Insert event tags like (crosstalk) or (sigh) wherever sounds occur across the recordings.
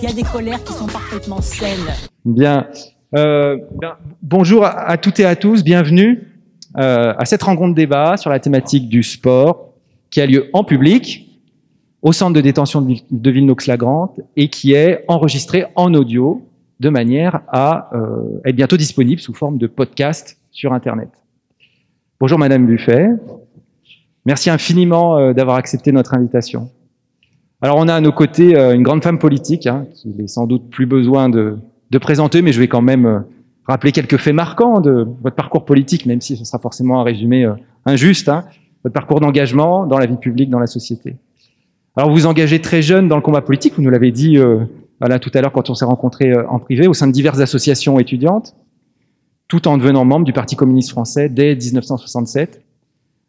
Il y a des colères qui sont parfaitement saines. Bien. Euh, ben, bonjour à, toutes et à tous, bienvenue euh, à cette rencontre débat sur la thématique du sport qui a lieu en public au centre de détention de, de Villenox-la-Grande et qui est enregistrée en audio de manière à euh, être bientôt disponible sous forme de podcast sur Internet. Bonjour Madame Buffet. Merci infiniment euh, d'avoir accepté notre invitation. Alors on a à nos côtés euh, une grande femme politique, hein, qui n'est sans doute plus besoin de, de, présenter, mais je vais quand même euh, rappeler quelques faits marquants de votre parcours politique, même si ce sera forcément un résumé injuste, hein, votre parcours d'engagement dans la vie publique, dans la société. Alors vous vous engagez très jeune dans le combat politique, vous nous l'avez dit voilà, tout à l'heure quand on s'est rencontrés en privé, au sein de diverses associations étudiantes, tout en devenant membre du Parti communiste français dès 1967,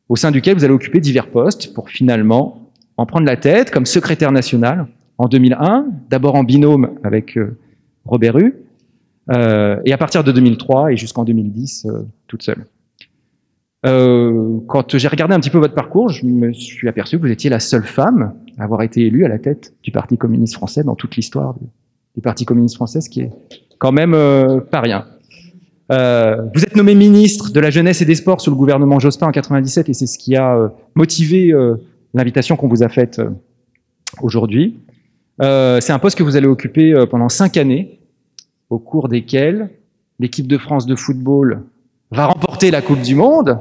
au sein duquel vous allez occuper divers postes pour finalement en prendre la tête comme secrétaire national en 2001, d'abord en binôme avec euh, Robert Rue, euh, et à partir de 2003 et jusqu'en 2010, euh, toute seule. Quand j'ai regardé un petit peu votre parcours, je me suis aperçu que vous étiez la seule femme à avoir été élue à la tête du Parti communiste français dans toute l'histoire du, Parti communiste français, ce qui est quand même pas rien. Euh, vous êtes nommé ministre de la Jeunesse et des Sports sous le gouvernement Jospin en 97 et c'est ce qui a motivé l'invitation qu'on vous a faite euh, aujourd'hui. Euh, c'est un poste que vous allez occuper euh, pendant cinq années, au cours desquelles l'équipe de France de football va remporter la Coupe du Monde.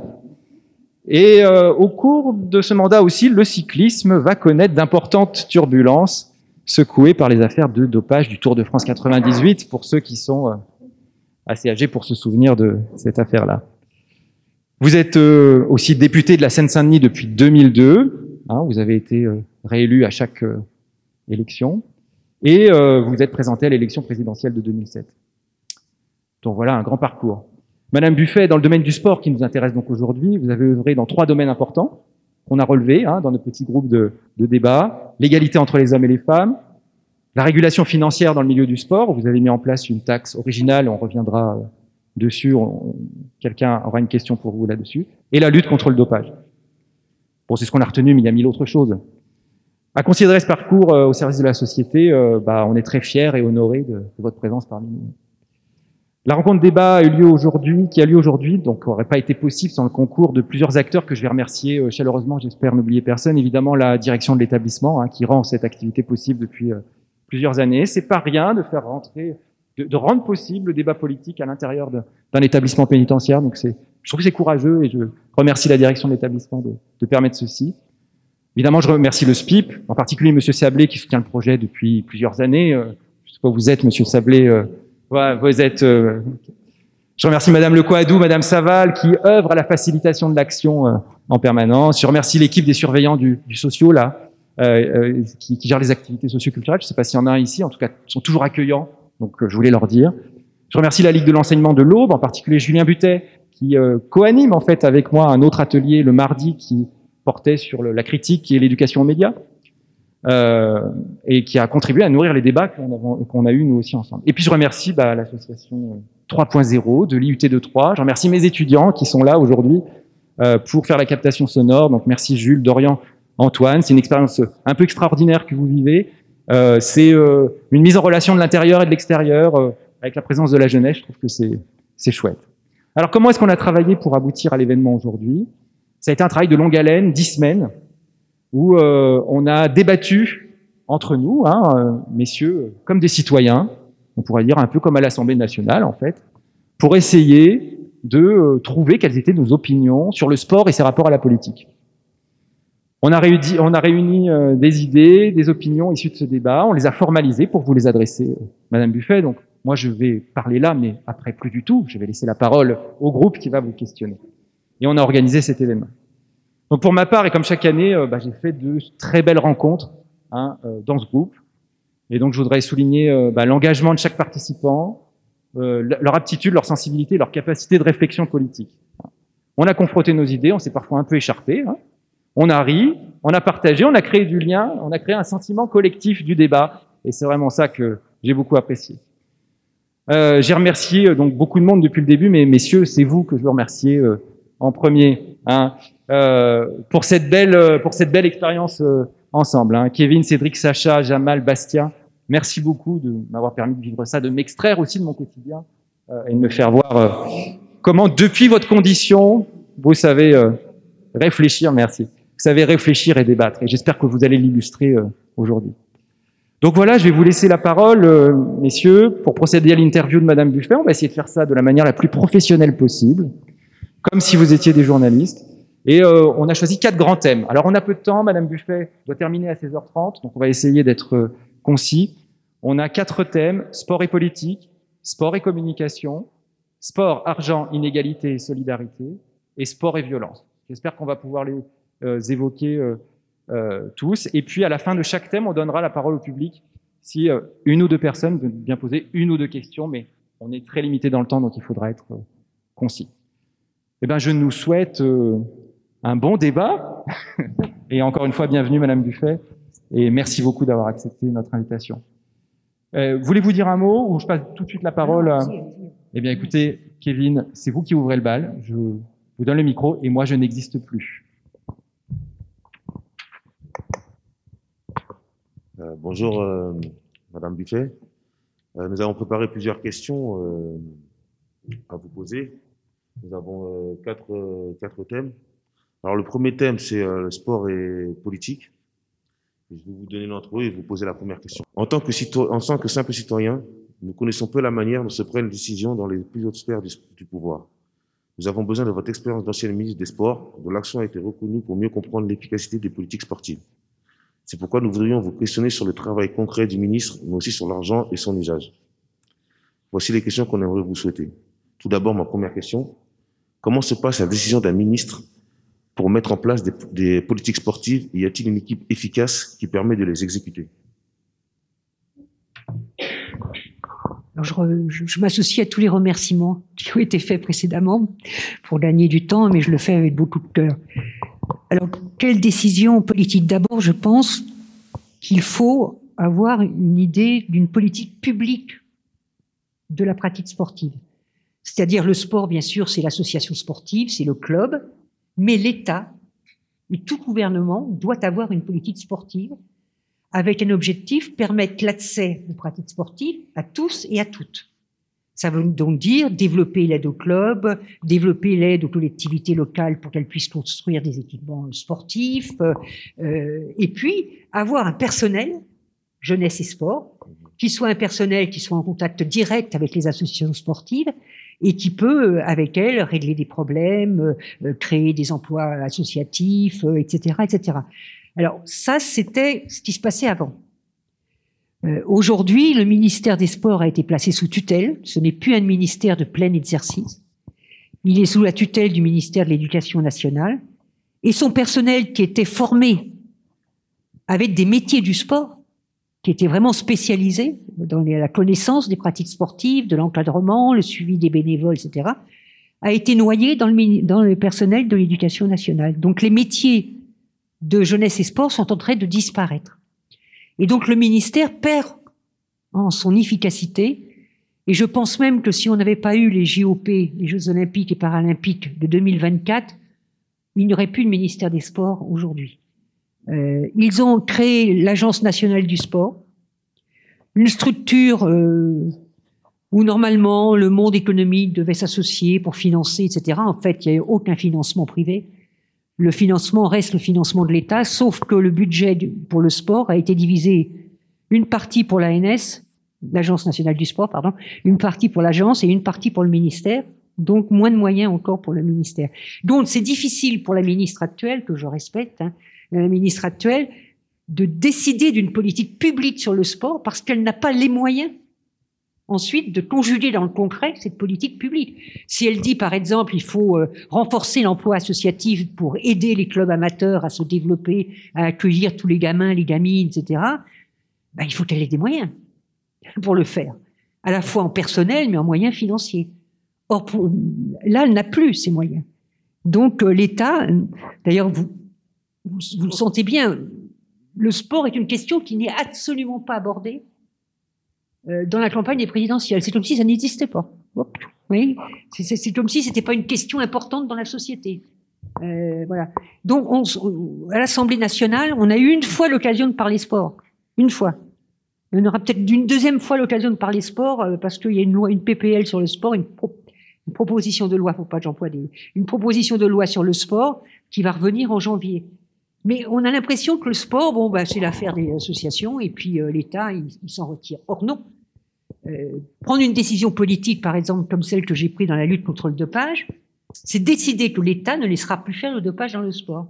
Et au cours de ce mandat aussi, le cyclisme va connaître d'importantes turbulences secouées par les affaires de dopage du Tour de France 98, pour ceux qui sont assez âgés pour se souvenir de cette affaire-là. Vous êtes aussi député de la Seine-Saint-Denis depuis 2002. Hein, vous avez été euh, réélu à chaque euh, élection et euh, vous êtes présenté à l'élection présidentielle de 2007. Donc voilà un grand parcours. Madame Buffet, dans le domaine du sport qui nous intéresse donc aujourd'hui, vous avez œuvré dans trois domaines importants qu'on a relevés hein, dans nos petits groupes de, de débat. L'égalité entre les hommes et les femmes, la régulation financière dans le milieu du sport, vous avez mis en place une taxe originale, on reviendra dessus, quelqu'un aura une question pour vous là-dessus, et la lutte contre le dopage. Bon, c'est ce qu'on a retenu, mais il y a mille autres choses. À considérer ce parcours euh, au service de la société, euh, bah, on est très fiers et honorés de, votre présence parmi nous. La rencontre débat a eu lieu aujourd'hui, qui a lieu aujourd'hui, donc n'aurait pas été possible sans le concours de plusieurs acteurs que je vais remercier euh, chaleureusement, j'espère n'oublier personne. Évidemment, la direction de l'établissement hein, qui rend cette activité possible depuis plusieurs années. C'est pas rien de faire rentrer, de, rendre possible le débat politique à l'intérieur d'un établissement pénitentiaire. Donc c'est je trouve que c'est courageux et je remercie la direction de l'établissement de, de, permettre ceci. Évidemment, je remercie le SPIP, en particulier Monsieur Sablé qui soutient le projet depuis plusieurs années. Euh, je sais pas où vous êtes, Monsieur Sablé. Euh, ouais, vous êtes. Euh, je remercie Madame Lecoadou, Madame Saval qui œuvre à la facilitation de l'action en permanence. Je remercie l'équipe des surveillants du, du socio là, euh, qui, qui, gère les activités socioculturelles. Je ne sais pas s'il y en a un ici. En tout cas, ils sont toujours accueillants. Donc, je voulais leur dire. Je remercie la Ligue de l'enseignement de l'Aube, en particulier Julien Butet, qui euh, coanime en fait avec moi un autre atelier le mardi qui portait sur la critique et l'éducation aux médias euh, et qui a contribué à nourrir les débats qu'on qu a eu nous aussi ensemble. Et puis je remercie bah, l'association 3.0 de l'IUT de Troyes. Je remercie mes étudiants qui sont là aujourd'hui euh, pour faire la captation sonore. Donc merci Jules, Dorian, Antoine. C'est une expérience un peu extraordinaire que vous vivez. Euh, c'est euh, une mise en relation de l'intérieur et de l'extérieur euh, avec la présence de la jeunesse. Je trouve que c'est chouette. Alors comment est-ce qu'on a travaillé pour aboutir à l'événement aujourd'hui? Ça a été un travail de longue haleine, dix semaines, où euh, on a débattu entre nous, hein, euh, messieurs, comme des citoyens, on pourrait dire un peu comme à l'Assemblée nationale en fait, pour essayer de euh, trouver quelles étaient nos opinions sur le sport et ses rapports à la politique. On a réuni, on a réuni euh, des idées, des opinions issues de ce débat, on les a formalisées pour vous les adresser, euh, Madame Buffet. Donc moi, je vais parler là, mais après, plus du tout. Je vais laisser la parole au groupe qui va vous questionner. Et on a organisé cet événement. Donc, pour ma part, et comme chaque année, euh, bah, j'ai fait de très belles rencontres hein, euh, dans ce groupe. Et donc, je voudrais souligner bah, l'engagement de chaque participant, leur aptitude, leur sensibilité, leur capacité de réflexion politique. On a confronté nos idées, on s'est parfois un peu écharpé. Hein. On a ri, on a partagé, on a créé du lien, on a créé un sentiment collectif du débat. Et c'est vraiment ça que j'ai beaucoup apprécié. Euh, J'ai remercié euh, donc beaucoup de monde depuis le début, mais messieurs, c'est vous que je veux remercier euh, en premier hein, pour cette belle expérience ensemble. Hein. Kevin, Cédric, Sacha, Jamal, Bastien, merci beaucoup de m'avoir permis de vivre ça, de m'extraire aussi de mon quotidien et de me faire voir comment, depuis votre condition, vous savez réfléchir. Merci. Savez réfléchir et débattre. Et j'espère que vous allez l'illustrer aujourd'hui. Donc voilà, je vais vous laisser la parole, messieurs, pour procéder à l'interview de Madame Buffet. On va essayer de faire ça de la manière la plus professionnelle possible, comme si vous étiez des journalistes. Et euh, on a choisi quatre grands thèmes. Alors on a peu de temps, Madame Buffet doit terminer à 16h30, donc on va essayer d'être euh, concis. On a quatre thèmes, sport et politique, sport et communication, sport, argent, inégalité et solidarité, et sport et violence. J'espère qu'on va pouvoir les euh, évoquer euh, tous. Et puis à la fin de chaque thème, on donnera la parole au public si une ou deux personnes veulent bien poser une ou deux questions, mais on est très limité dans le temps, donc il faudra être concis. Eh ben, je nous souhaite un bon débat. (laughs) Et encore une fois, bienvenue, Madame Buffet. Et merci beaucoup d'avoir accepté notre invitation. Euh, Voulez-vous dire un mot ou je passe tout de suite la parole à... Eh bien, écoutez, Kevin, c'est vous qui ouvrez le bal. Je vous donne le micro et moi, je n'existe plus. Bonjour, euh, Madame Buffet. Euh, nous avons préparé plusieurs questions euh, à vous poser. Nous avons quatre, thèmes. Alors, le premier thème, c'est le sport et politique. Je vais vous donner l'entre eux et vous poser la première question. En tant, que en tant que simple citoyen, nous connaissons peu la manière dont se prennent les décisions dans les plus hautes sphères du, pouvoir. Nous avons besoin de votre expérience d'ancienne ministre des Sports, dont l'action a été reconnue pour mieux comprendre l'efficacité des politiques sportives. C'est pourquoi nous voudrions vous questionner sur le travail concret du ministre, mais aussi sur l'argent et son usage. Voici les questions qu'on aimerait vous souhaiter. Tout d'abord, ma première question. Comment se passe la décision d'un ministre pour mettre en place des, politiques sportives? Y a-t-il une équipe efficace qui permet de les exécuter? Je, m'associe à tous les remerciements qui ont été faits précédemment pour gagner du temps, mais je le fais avec beaucoup de cœur. Alors, quelle décision politique? D'abord, je pense qu'il faut avoir une idée d'une politique publique de la pratique sportive. C'est-à-dire le sport, bien sûr, c'est l'association sportive, c'est le club, mais l'État et tout gouvernement doit avoir une politique sportive avec un objectif permettre l'accès aux pratiques sportives à tous et à toutes. Ça veut donc dire développer l'aide aux clubs, développer l'aide aux collectivités locales pour qu'elles puissent construire des équipements sportifs, euh, et puis avoir un personnel, jeunesse et sport, qui soit un personnel qui soit en contact direct avec les associations sportives et qui peut, euh, avec elle, régler des problèmes, euh, euh, créer des emplois associatifs, etc., etc. Alors ça, c'était ce qui se passait avant. Aujourd'hui, le ministère des Sports a été placé sous tutelle. Ce n'est plus un ministère de plein exercice. Il est sous la tutelle du ministère de l'Éducation nationale. Et son personnel qui était formé avec des métiers du sport qui était vraiment spécialisé dans la connaissance des pratiques sportives, de l'encadrement, le suivi des bénévoles, etc., a été noyé dans le, dans le personnel de l'éducation nationale. Donc les métiers de jeunesse et sport sont en train de disparaître. Et donc le ministère perd en son efficacité. Et je pense même que si on n'avait pas eu les JOP, les Jeux olympiques et paralympiques de 2024, il n'y aurait plus de ministère des Sports aujourd'hui. Euh, ils ont créé l'Agence nationale du sport, une structure euh, où normalement le monde économique devait s'associer pour financer, etc. En fait, il n'y a aucun financement privé. Le financement reste le financement de l'État, sauf que le budget pour le sport a été divisé une partie pour l'ANS, l'Agence nationale du sport, pardon, une partie pour l'agence et une partie pour le ministère. Donc moins de moyens encore pour le ministère. Donc c'est difficile pour la ministre actuelle, que je respecte, hein, la ministre actuelle, de décider d'une politique publique sur le sport parce qu'elle n'a pas les moyens ensuite de conjuguer dans le concret cette politique publique. Si elle dit, par exemple, il faut euh, renforcer l'emploi associatif pour aider les clubs amateurs à se développer, à accueillir tous les gamins, les gamines, etc., ben, il faut qu'elle ait des moyens pour le faire, à la fois en personnel, mais en moyens financiers. Or, là, elle n'a plus ces moyens. Donc, euh, l'État, d'ailleurs, vous, vous, le sentez bien, le sport est une question qui n'est absolument pas abordée dans la campagne présidentielle. C'est comme si ça n'existait pas. Oui, c'est comme si c'était pas une question importante dans la société. Euh, voilà. Donc, on, à l'Assemblée nationale, on a eu une fois l'occasion de parler sport. Une fois. On aura peut-être une deuxième fois l'occasion de parler sport euh, parce qu'il y a une loi, une PPL sur le sport, une, une proposition de loi, faut pas que j'emploie des, une proposition de loi sur le sport qui va revenir en janvier. Mais on a l'impression que le sport, bon, bah, c'est l'affaire des associations et puis euh, l'État, il, s'en retire. Or non. Euh, prendre une décision politique, par exemple, comme celle que j'ai prise dans la lutte contre le dopage, c'est décider que l'État ne laissera plus faire le dopage dans le sport.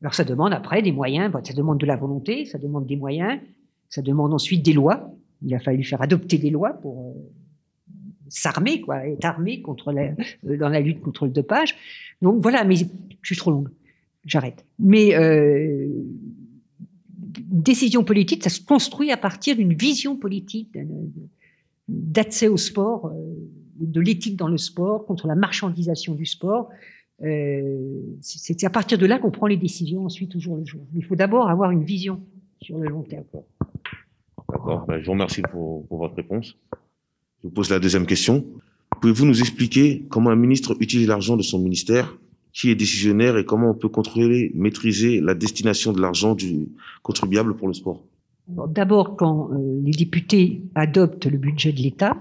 Alors ça demande après des moyens, ça demande de la volonté, ça demande des moyens, ça demande ensuite des lois. Il a fallu faire adopter des lois pour euh, s'armer, quoi, être armé contre dans la lutte contre le dopage. Donc voilà, mais je suis trop longue, j'arrête. Mais euh, décision politique, ça se construit à partir d'une vision politique, d'accès au sport, euh, de l'éthique dans le sport, contre la marchandisation du sport. Euh, c'est à partir de là qu'on prend les décisions ensuite au jour le jour. Il faut d'abord avoir une vision sur le long terme. D'accord. Ben, je vous remercie pour, votre réponse. Je vous pose la deuxième question. Pouvez-vous nous expliquer comment un ministre utilise l'argent de son ministère Qui est décisionnaire et comment on peut contrôler, maîtriser la destination de l'argent du contribuable pour le sport D'abord, quand euh, les députés adoptent le budget de l'État,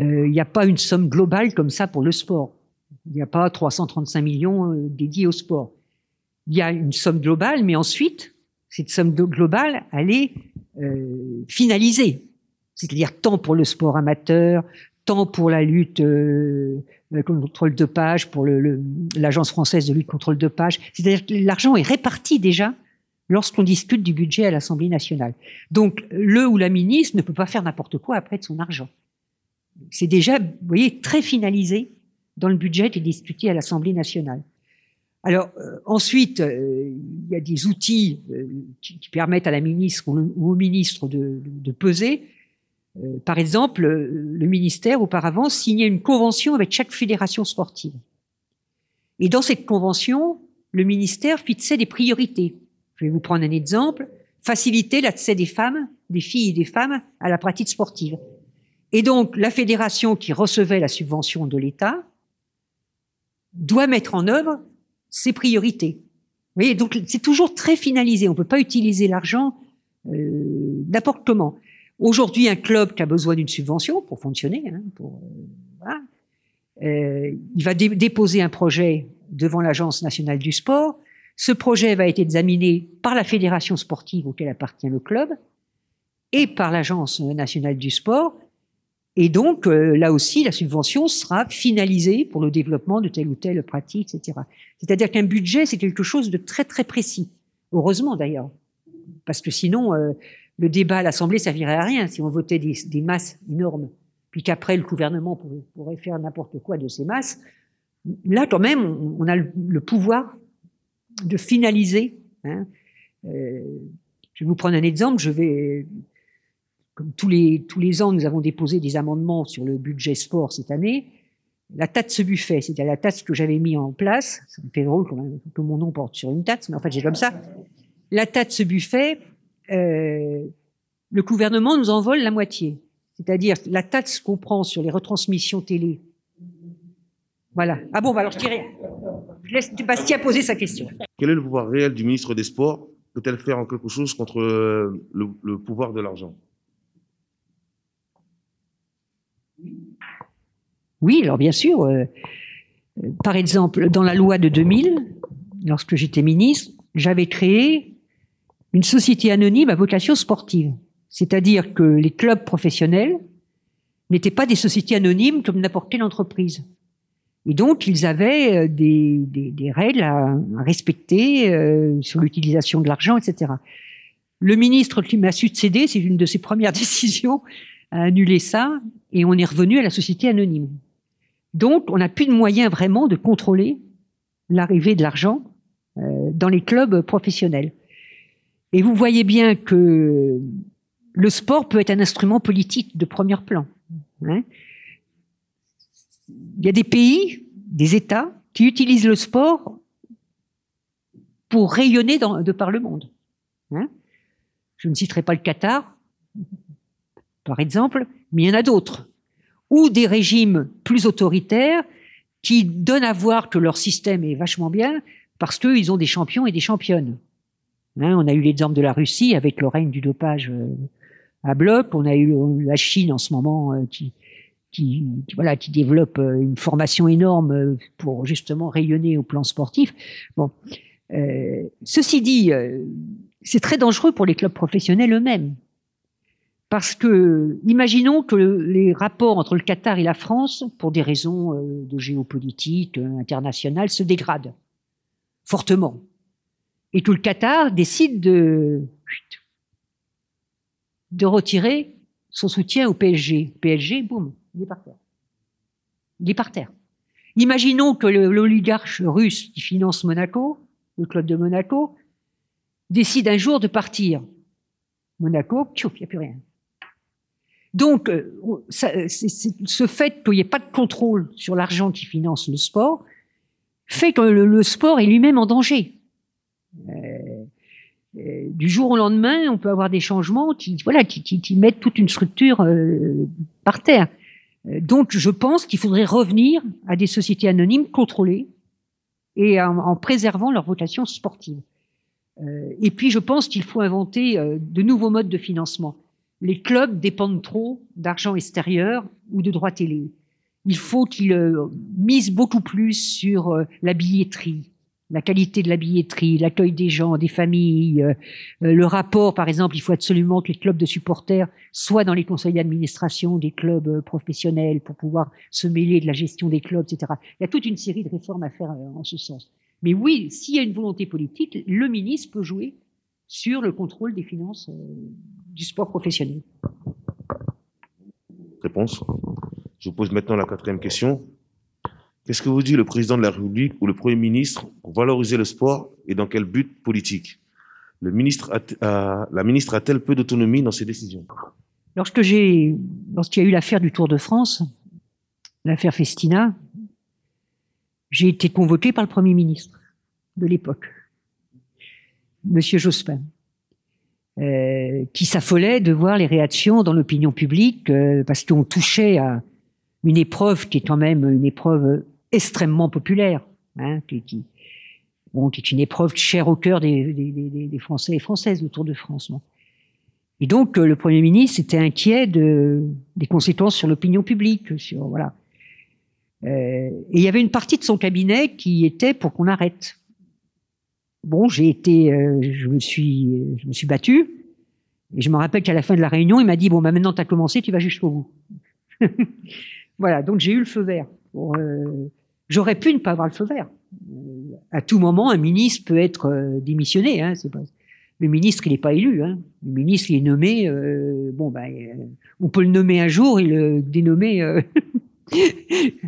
euh, il n'y a pas une somme globale comme ça pour le sport. Il n'y a pas 335 millions euh, dédiés au sport. Il y a une somme globale, mais ensuite, cette somme globale, elle est finalisée. C'est-à-dire tant pour le sport amateur, tant pour la lutte euh, contre le dopage, pour l'Agence française de lutte contre le dopage. C'est-à-dire que l'argent est réparti déjà lorsqu'on discute du budget à l'Assemblée nationale. Donc, le ou la ministre ne peut pas faire n'importe quoi après de son argent. C'est déjà, vous voyez, très finalisé dans le budget qui est discuté à l'Assemblée nationale. Alors euh, ensuite, euh, il y a des outils euh, qui, permettent à la ministre ou, au ministre de peser. Euh, par exemple, le ministère auparavant signait une convention avec chaque fédération sportive. Et dans cette convention, le ministère fixait des priorités. Je vais vous prendre un exemple. Faciliter l'accès des femmes, des filles et des femmes à la pratique sportive. Et donc, la fédération qui recevait la subvention de l'État doit mettre en œuvre ses priorités. Vous voyez, donc c'est toujours très finalisé. On ne peut pas utiliser l'argent euh, n'importe comment. Aujourd'hui, un club qui a besoin d'une subvention pour fonctionner, hein, pour, euh, voilà, euh, il va dé déposer un projet devant l'Agence nationale du sport. Ce projet va être examiné par la fédération sportive auquel appartient le club et par l'Agence nationale du sport. Et donc, euh, là aussi, la subvention sera finalisée pour le développement de telle ou telle pratique, etc. C'est-à-dire qu'un budget, c'est quelque chose de très, très précis. Heureusement, d'ailleurs. Parce que sinon, euh, le débat à l'Assemblée servirait à rien si on votait des, masses énormes, puis qu'après, le gouvernement pourrait, faire n'importe quoi de ces masses. Là, quand même, on, a le, pouvoir de finaliser. Hein. Euh, je vais vous prendre un exemple. Je vais comme tous les, tous les ans, nous avons déposé des amendements sur le budget sport cette année. La taxe buffet, c'était la taxe que j'avais mis en place. Ça me fait drôle que mon nom porte sur une taxe, mais en fait, j'ai comme ça. La taxe buffet, euh, le gouvernement nous en vole la moitié. C'est-à-dire la taxe qu'on prend sur les retransmissions télé. Voilà. Ah bon, bah alors je dirais. Je laisse Bastien poser sa question. Quel est le pouvoir réel du ministre des Sports? Peut-elle faire en quelque chose contre le, le pouvoir de l'argent? Oui, alors bien sûr. Euh, par exemple, dans la loi de 2000, lorsque j'étais ministre, j'avais créé une société anonyme à vocation sportive. C'est-à-dire que les clubs professionnels n'étaient pas des sociétés anonymes comme n'importe quelle entreprise. Et donc, ils avaient euh, des, des, des règles à, respecter euh, sur l'utilisation de l'argent, etc. Le ministre qui m'a succédé, c'est une de ses premières (laughs) décisions, a annulé ça et on est revenu à la société anonyme. Donc, on n'a plus de moyens vraiment de contrôler l'arrivée de l'argent euh, dans les clubs professionnels. Et vous voyez bien que le sport peut être un instrument politique de premier plan. Hein. Il y a des pays, des États, qui utilisent le sport pour rayonner de par le monde. Hein. Je ne citerai pas le Qatar, par exemple, mais il y en a d'autres. Ou des régimes plus autoritaires qui donnent à voir que leur système est vachement bien parce qu'ils ont des champions et des championnes. Hein, on a eu l'exemple de la Russie avec le règne du dopage euh, à bloc. On a eu la Chine en ce moment euh, qui, développe euh, une formation énorme pour justement rayonner au plan sportif. Bon, ceci dit, c'est très dangereux pour les clubs professionnels eux-mêmes. Parce que, imaginons que les rapports entre le Qatar et la France, pour des raisons de géopolitique internationale, se dégradent fortement et que le Qatar décide de, de retirer son soutien au PSG. PSG, boum, il est par terre. Il est par terre. Imaginons que l'oligarche russe qui finance Monaco, le club de Monaco, décide un jour de partir. Monaco, il n'y a plus rien. Donc, euh, ce fait qu'il n'y ait pas de contrôle sur l'argent qui finance le sport fait que le sport est lui-même en danger. Euh, euh, du jour au lendemain, on peut avoir des changements qui, voilà, qui, mettent toute une structure euh, par terre. Donc, je pense qu'il faudrait revenir à des sociétés anonymes contrôlées et en, préservant leur vocation sportive. et puis, je pense qu'il faut inventer de nouveaux modes de financement. Les clubs dépendent trop d'argent extérieur ou de droits télé. Il faut qu'ils misent beaucoup plus sur la billetterie, la qualité de la billetterie, l'accueil des gens, des familles, euh, euh, le rapport, par exemple, il faut absolument que les clubs de supporters soient dans les conseils d'administration des clubs euh, professionnels pour pouvoir se mêler de la gestion des clubs, etc. Il y a toute une série de réformes à faire en ce sens. Mais oui, s'il y a une volonté politique, le ministre peut jouer sur le contrôle des finances du sport professionnel. Réponse. Je vous pose maintenant la quatrième question. Qu'est-ce que vous dit le président de la République ou le Premier ministre pour valoriser le sport et dans quel but politique? La ministre a-t-elle peu d'autonomie dans ses décisions? Lorsque j'ai, lorsqu'il y a eu l'affaire du Tour de France, l'affaire Festina, j'ai été convoqué par le Premier ministre de l'époque, Monsieur Jospin, euh, qui s'affolait de voir les réactions dans l'opinion publique euh, parce qu'on touchait à une épreuve qui est quand même une épreuve extrêmement populaire, hein, qui, bon, qui est une épreuve chère au cœur des, Français et Françaises, autour de France. Et donc, euh, le Premier ministre était inquiet de, des conséquences sur l'opinion publique. Sur, voilà. Euh, et il y avait une partie de son cabinet qui était pour qu'on arrête. Bon, j'ai été, euh, je me suis, je me suis battu. Et je me rappelle qu'à la fin de la réunion, il m'a dit bon, bah maintenant tu as commencé, tu vas jusqu'au bout. (laughs) voilà, donc j'ai eu le feu vert. Pour, J'aurais pu ne pas avoir le feu vert. Euh, à tout moment, un ministre peut être euh, démissionné. Hein, pas... Le ministre, il n'est pas élu. Hein. Le ministre, il est nommé. Euh, bon, ben, on peut le nommer un jour et le dénommer. (laughs) hein.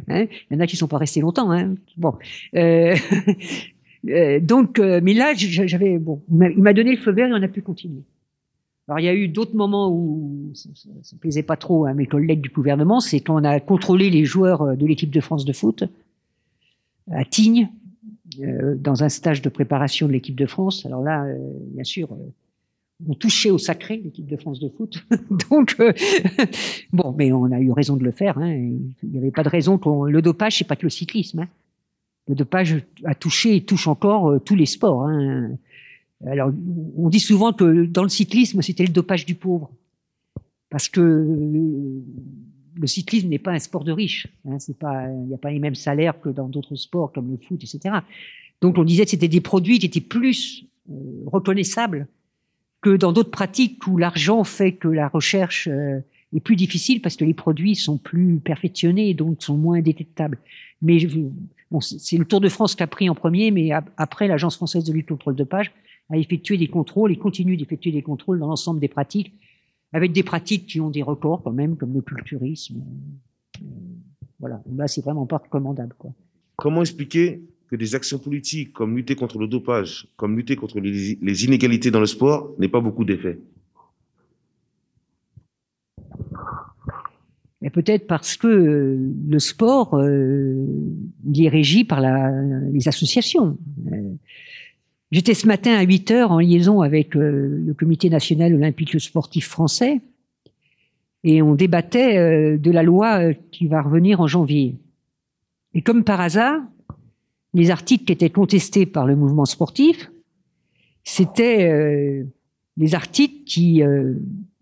il y en a qui ne sont pas restés longtemps. Hein. Bon. (laughs) donc, mais là, j'avais bon, il m'a donné le feu vert et on a pu continuer. Alors, il y a eu d'autres moments où ça ne plaisait pas trop à mes collègues du gouvernement, c'est quand on a contrôlé les joueurs de l'équipe de France de foot à Tignes, euh, dans un stage de préparation de l'équipe de France. Alors là, euh, bien sûr, euh, on touchait au sacré l'équipe de France de foot. (laughs) Donc, (laughs) bon, mais on a eu raison de le faire. Hein. Il n'y avait pas de raison qu'on. Le dopage, c'est pas que le cyclisme. Hein. Le dopage a touché et touche encore tous les sports. Hein. Alors, on dit souvent que dans le cyclisme, c'était le dopage du pauvre. Parce que le cyclisme n'est pas un sport de riches. Hein, c'est pas, il n'y a pas les mêmes salaires que dans d'autres sports comme le foot, etc. Donc on disait que c'était des produits qui étaient plus euh, reconnaissables que dans d'autres pratiques où l'argent fait que la recherche euh, est plus difficile parce que les produits sont plus perfectionnés et donc sont moins détectables. Mais bon, c'est le Tour de France qui a pris en premier, mais après l'Agence française de lutte contre le dopage a effectué des contrôles et continue d'effectuer des contrôles dans l'ensemble des pratiques avec des pratiques qui ont des records quand même, comme le culturisme. Voilà, là c'est vraiment pas recommandable. Quoi. Comment expliquer que des actions politiques comme lutter contre le dopage, comme lutter contre les, inégalités dans le sport n'aient pas beaucoup d'effet? Peut-être parce que euh, le sport, euh, il est régi par la, les associations. J'étais ce matin à 8 heures en liaison avec euh, le Comité national olympique sportif français et on débattait euh, de la loi euh, qui va revenir en janvier. Et comme par hasard, les articles qui étaient contestés par le mouvement sportif, c'était euh, les articles qui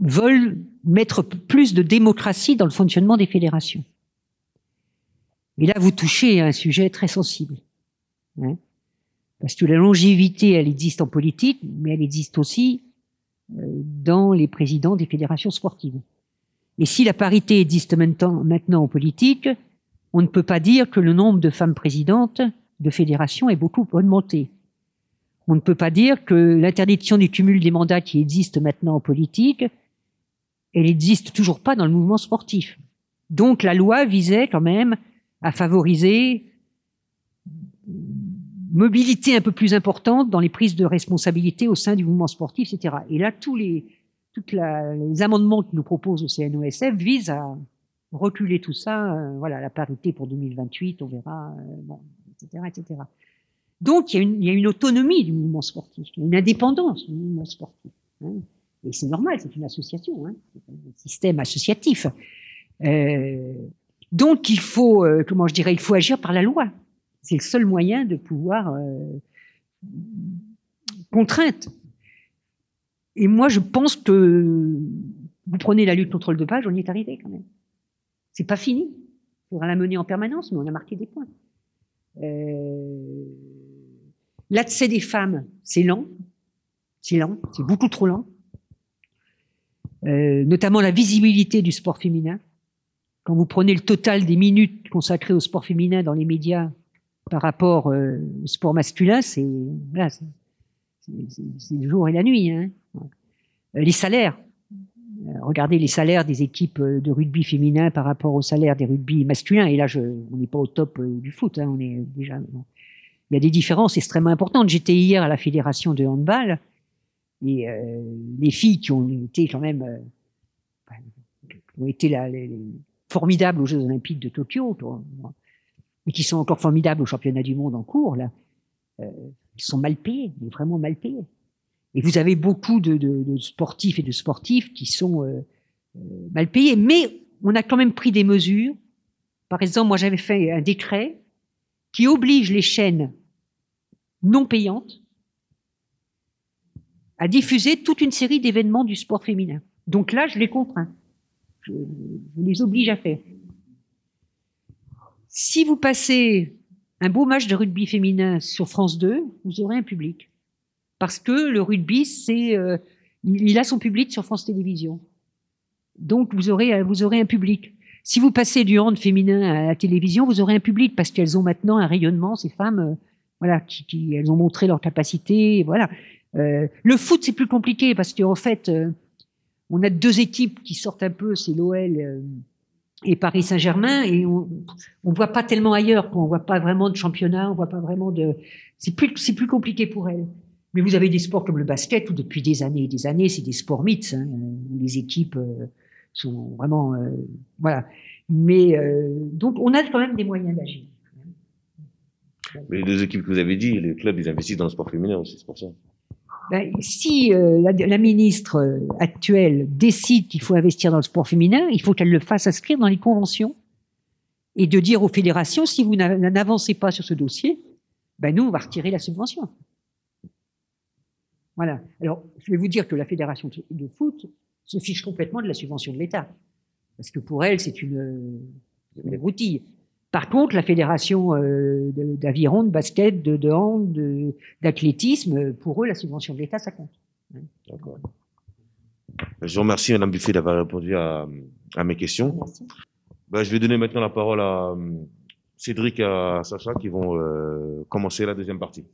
veulent mettre plus de démocratie dans le fonctionnement des fédérations. Et là, vous touchez à un sujet très sensible. Hein, parce que la longévité, elle existe en politique, mais elle existe aussi euh, dans les présidents des fédérations sportives. Et si la parité existe maintenant, maintenant en politique, on ne peut pas dire que le nombre de femmes présidentes de fédérations est beaucoup augmenté. On ne peut pas dire que l'interdiction du cumul des mandats qui existe maintenant en politique, elle n'existe toujours pas dans le mouvement sportif. Donc la loi visait quand même à favoriser mobilité un peu plus importante dans les prises de responsabilité au sein du mouvement sportif, etc. Et là, tous les, toutes les amendements que nous propose le CNOSF visent à reculer tout ça. Euh, voilà, la parité pour 2028, on verra, euh, bon, etc., etc. Donc, il y, a une, il y, a une, autonomie du mouvement sportif, il y a une indépendance du mouvement sportif. Hein. Et c'est normal, c'est une association, hein, c'est un système associatif. Euh, donc, il faut, euh, comment je dirais, il faut agir par la loi. C'est le seul moyen de pouvoir euh, contrainte. Et moi, je pense que vous prenez la lutte contre le dopage, on y est arrivé quand même. C'est pas fini. Il faudra la mener en permanence, mais on a marqué des points. Euh, L'accès des femmes, c'est lent. C'est lent, c'est beaucoup trop lent. Euh, notamment la visibilité du sport féminin. Quand vous prenez le total des minutes consacrées au sport féminin dans les médias par rapport euh, au sport masculin, c'est voilà, le jour et la nuit. Hein. Euh, les salaires. Euh, regardez les salaires des équipes de rugby féminin par rapport aux salaires des rugby masculins. Et là, on n'est pas au top du foot. Hein, on est déjà. Il y a des différences extrêmement importantes. J'étais hier à la fédération de handball et les filles qui ont été quand même formidables aux Jeux Olympiques de Tokyo, mais qui sont encore formidables au championnat du monde en cours là. Euh, ils sont mal payés, vraiment mal payés. Et vous avez beaucoup de, sportifs et de sportifs qui sont euh, euh, mal payés, mais on a quand même pris des mesures. Par exemple, moi j'avais fait un décret qui oblige les chaînes non payantes à diffuser toute une série d'événements du sport féminin. Donc là, je les contrains. Je les oblige à faire. Si vous passez un beau match de rugby féminin sur France 2, vous aurez un public. Parce que le rugby, c'est, euh, il a son public sur France Télévisions. Donc vous aurez, vous aurez un public. Si vous passez du hand féminin à la télévision, vous aurez un public parce qu'elles ont maintenant un rayonnement, ces femmes, euh, voilà, qui, qui, elles ont montré leur capacité, voilà. Euh, le foot, c'est plus compliqué parce qu'en fait, euh, on a deux équipes qui sortent un peu, c'est l'OL euh, et Paris Saint-Germain, et on ne voit pas tellement ailleurs, on voit pas vraiment de championnat, on voit pas vraiment de. C'est plus, c'est plus compliqué pour elles. Mais vous avez des sports comme le basket où depuis des années et des années, c'est des sports mythes, hein, où les équipes euh, sont vraiment, euh, voilà. Mais euh, donc, on a quand même des moyens d'agir. Mais les deux équipes que vous avez dit, les clubs, ils investissent dans le sport féminin aussi, c'est pour ça. Ben, si euh, la, la, ministre actuelle décide qu'il faut investir dans le sport féminin, il faut qu'elle le fasse inscrire dans les conventions et de dire aux fédérations si vous n'avancez pas sur ce dossier, ben nous on va retirer la subvention. Voilà. Alors je vais vous dire que la fédération de foot se fiche complètement de la subvention de l'État parce que pour elle c'est une, une broutille. Par contre, la fédération euh, d'aviron, de, basket, de, de hand, d'athlétisme, pour eux, la subvention de l'État, ça compte. D'accord. Je vous remercie, Madame Buffet, d'avoir répondu à, à, mes questions. Ben, je vais donner maintenant la parole à Cédric et à Sacha qui vont euh, commencer la deuxième partie.